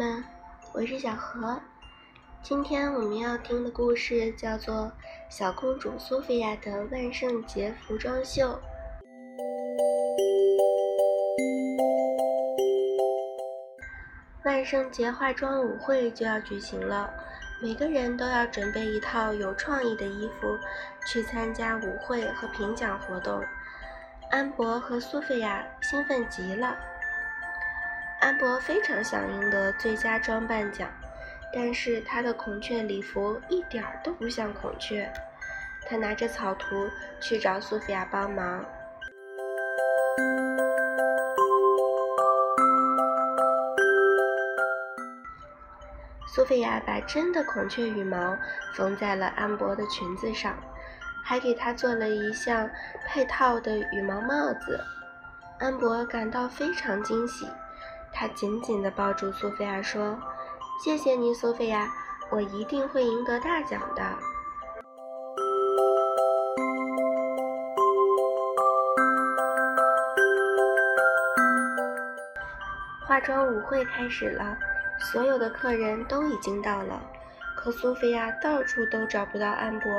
们，我是小何。今天我们要听的故事叫做《小公主苏菲亚的万圣节服装秀》。万圣节化妆舞会就要举行了，每个人都要准备一套有创意的衣服去参加舞会和评奖活动。安博和苏菲亚兴奋极了。安博非常想赢得最佳装扮奖，但是他的孔雀礼服一点儿都不像孔雀。他拿着草图去找苏菲亚帮忙。苏菲亚把真的孔雀羽毛缝在了安博的裙子上，还给他做了一项配套的羽毛帽子。安博感到非常惊喜，他紧紧地抱住苏菲亚说：“谢谢你，苏菲亚，我一定会赢得大奖的。”化妆舞会开始了。所有的客人都已经到了，可苏菲亚到处都找不到安博。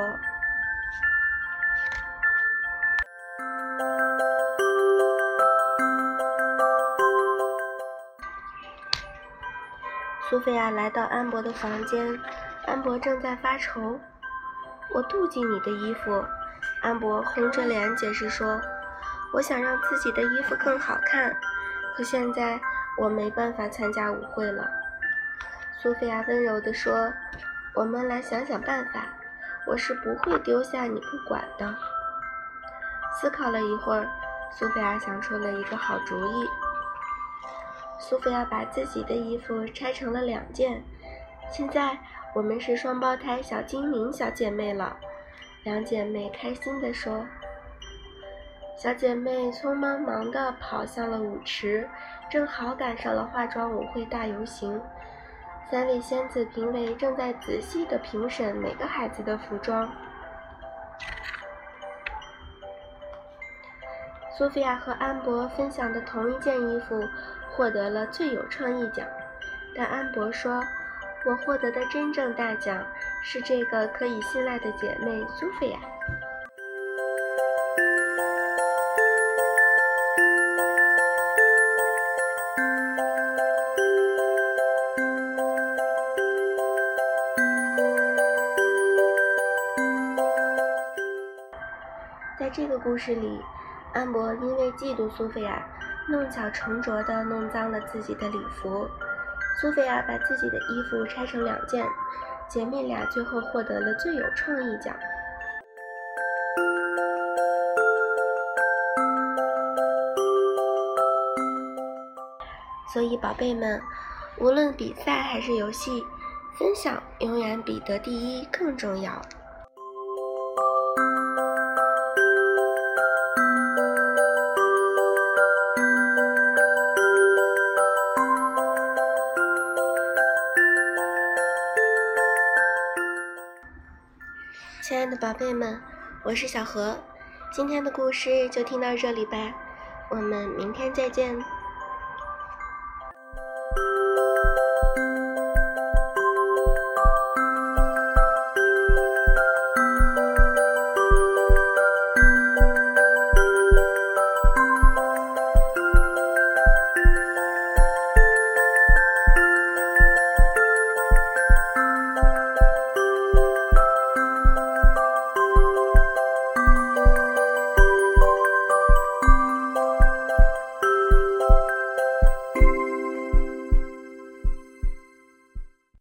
苏菲亚来到安博的房间，安博正在发愁。我妒忌你的衣服，安博红着脸解释说：“我想让自己的衣服更好看，可现在我没办法参加舞会了。”苏菲亚温柔地说：“我们来想想办法，我是不会丢下你不管的。”思考了一会儿，苏菲亚想出了一个好主意。苏菲亚把自己的衣服拆成了两件。现在我们是双胞胎小精灵小姐妹了，两姐妹开心地说。小姐妹匆忙忙地跑向了舞池，正好赶上了化妆舞会大游行。三位仙子评委正在仔细地评审每个孩子的服装。苏菲亚和安博分享的同一件衣服获得了最有创意奖，但安博说：“我获得的真正大奖是这个可以信赖的姐妹苏菲亚。”在这个故事里，安博因为嫉妒苏菲亚，弄巧成拙地弄脏了自己的礼服。苏菲亚把自己的衣服拆成两件，姐妹俩最后获得了最有创意奖。所以，宝贝们，无论比赛还是游戏，分享永远比得第一更重要。亲爱的宝贝们，我是小何，今天的故事就听到这里吧，我们明天再见。